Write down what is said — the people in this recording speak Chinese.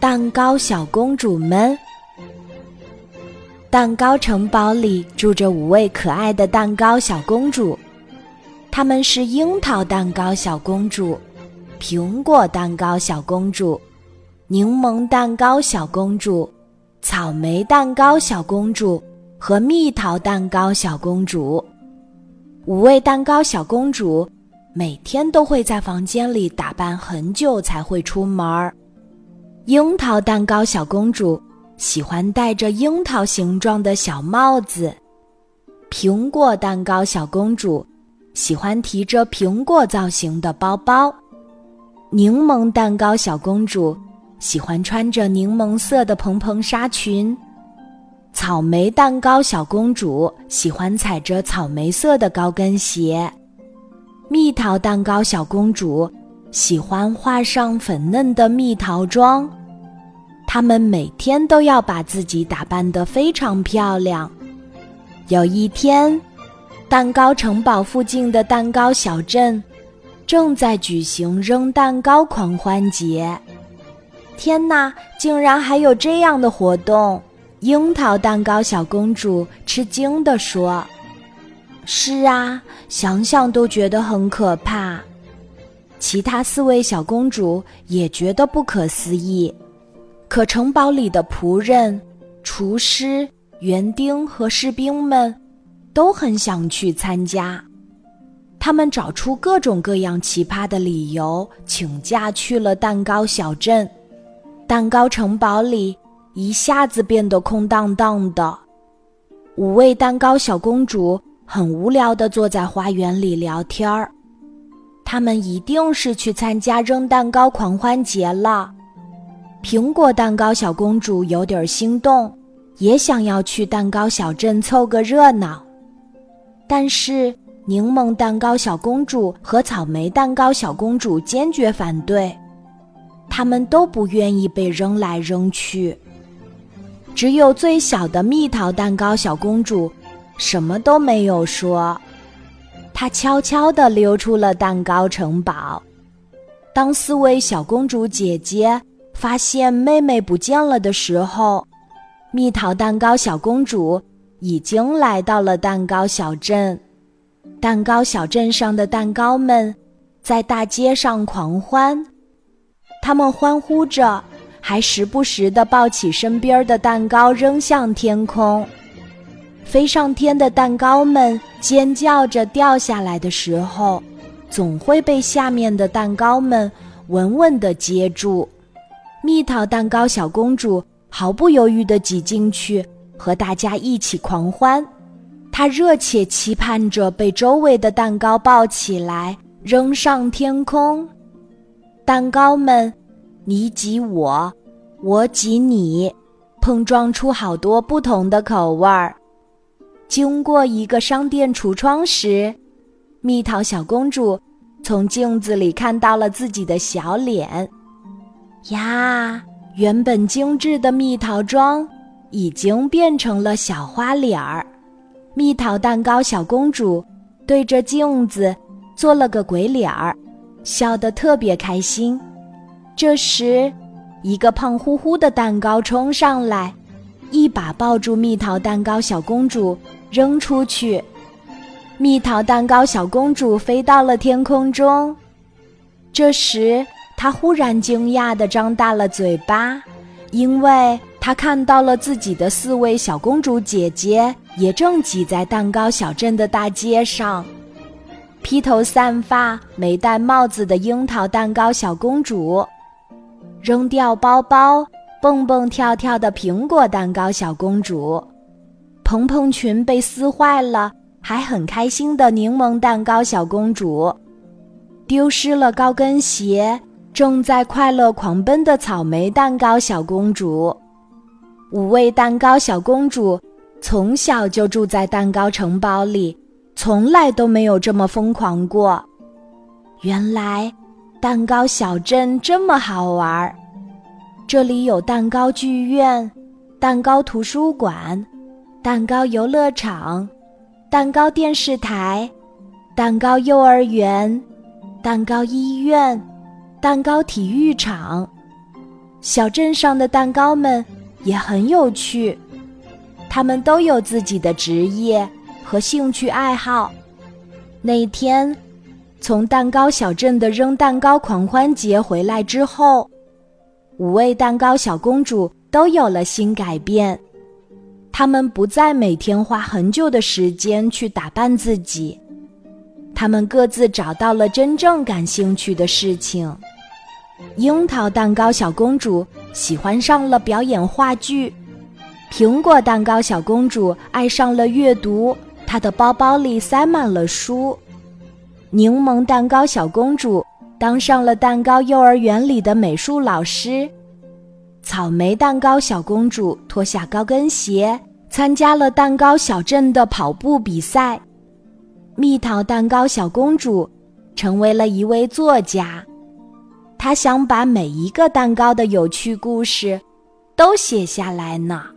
蛋糕小公主们。蛋糕城堡里住着五位可爱的蛋糕小公主，她们是樱桃蛋糕小公主、苹果蛋糕小公主、柠檬蛋糕小公主、草莓蛋糕小公主和蜜桃蛋糕小公主。五位蛋糕小公主每天都会在房间里打扮很久才会出门儿。樱桃蛋糕小公主。喜欢戴着樱桃形状的小帽子，苹果蛋糕小公主喜欢提着苹果造型的包包，柠檬蛋糕小公主喜欢穿着柠檬色的蓬蓬纱裙，草莓蛋糕小公主喜欢踩着草莓色的高跟鞋，蜜桃蛋糕小公主喜欢画上粉嫩的蜜桃妆。他们每天都要把自己打扮得非常漂亮。有一天，蛋糕城堡附近的蛋糕小镇正在举行扔蛋糕狂欢节。天哪，竟然还有这样的活动！樱桃蛋糕小公主吃惊地说：“是啊，想想都觉得很可怕。”其他四位小公主也觉得不可思议。可城堡里的仆人、厨师、园丁和士兵们都很想去参加。他们找出各种各样奇葩的理由，请假去了蛋糕小镇。蛋糕城堡里一下子变得空荡荡的。五位蛋糕小公主很无聊地坐在花园里聊天儿。他们一定是去参加扔蛋糕狂欢节了。苹果蛋糕小公主有点心动，也想要去蛋糕小镇凑个热闹。但是柠檬蛋糕小公主和草莓蛋糕小公主坚决反对，他们都不愿意被扔来扔去。只有最小的蜜桃蛋糕小公主什么都没有说，她悄悄地溜出了蛋糕城堡。当四位小公主姐姐。发现妹妹不见了的时候，蜜桃蛋糕小公主已经来到了蛋糕小镇。蛋糕小镇上的蛋糕们在大街上狂欢，他们欢呼着，还时不时地抱起身边的蛋糕扔向天空。飞上天的蛋糕们尖叫着掉下来的时候，总会被下面的蛋糕们稳稳地接住。蜜桃蛋糕小公主毫不犹豫地挤进去，和大家一起狂欢。她热切期盼着被周围的蛋糕抱起来，扔上天空。蛋糕们，你挤我，我挤你，碰撞出好多不同的口味儿。经过一个商店橱窗时，蜜桃小公主从镜子里看到了自己的小脸。呀，原本精致的蜜桃妆已经变成了小花脸儿。蜜桃蛋糕小公主对着镜子做了个鬼脸儿，笑得特别开心。这时，一个胖乎乎的蛋糕冲上来，一把抱住蜜桃蛋糕小公主，扔出去。蜜桃蛋糕小公主飞到了天空中。这时。她忽然惊讶地张大了嘴巴，因为她看到了自己的四位小公主姐姐也正挤在蛋糕小镇的大街上。披头散发、没戴帽子的樱桃蛋糕小公主，扔掉包包、蹦蹦跳跳的苹果蛋糕小公主，蓬蓬裙被撕坏了还很开心的柠檬蛋糕小公主，丢失了高跟鞋。正在快乐狂奔的草莓蛋糕小公主，五位蛋糕小公主从小就住在蛋糕城堡里，从来都没有这么疯狂过。原来，蛋糕小镇这么好玩，这里有蛋糕剧院、蛋糕图书馆、蛋糕游乐场、蛋糕电视台、蛋糕幼儿园、蛋糕医院。蛋糕体育场，小镇上的蛋糕们也很有趣，他们都有自己的职业和兴趣爱好。那一天，从蛋糕小镇的扔蛋糕狂欢节回来之后，五位蛋糕小公主都有了新改变。她们不再每天花很久的时间去打扮自己，她们各自找到了真正感兴趣的事情。樱桃蛋糕小公主喜欢上了表演话剧，苹果蛋糕小公主爱上了阅读，她的包包里塞满了书。柠檬蛋糕小公主当上了蛋糕幼儿园里的美术老师，草莓蛋糕小公主脱下高跟鞋参加了蛋糕小镇的跑步比赛，蜜桃蛋糕小公主成为了一位作家。他想把每一个蛋糕的有趣故事都写下来呢。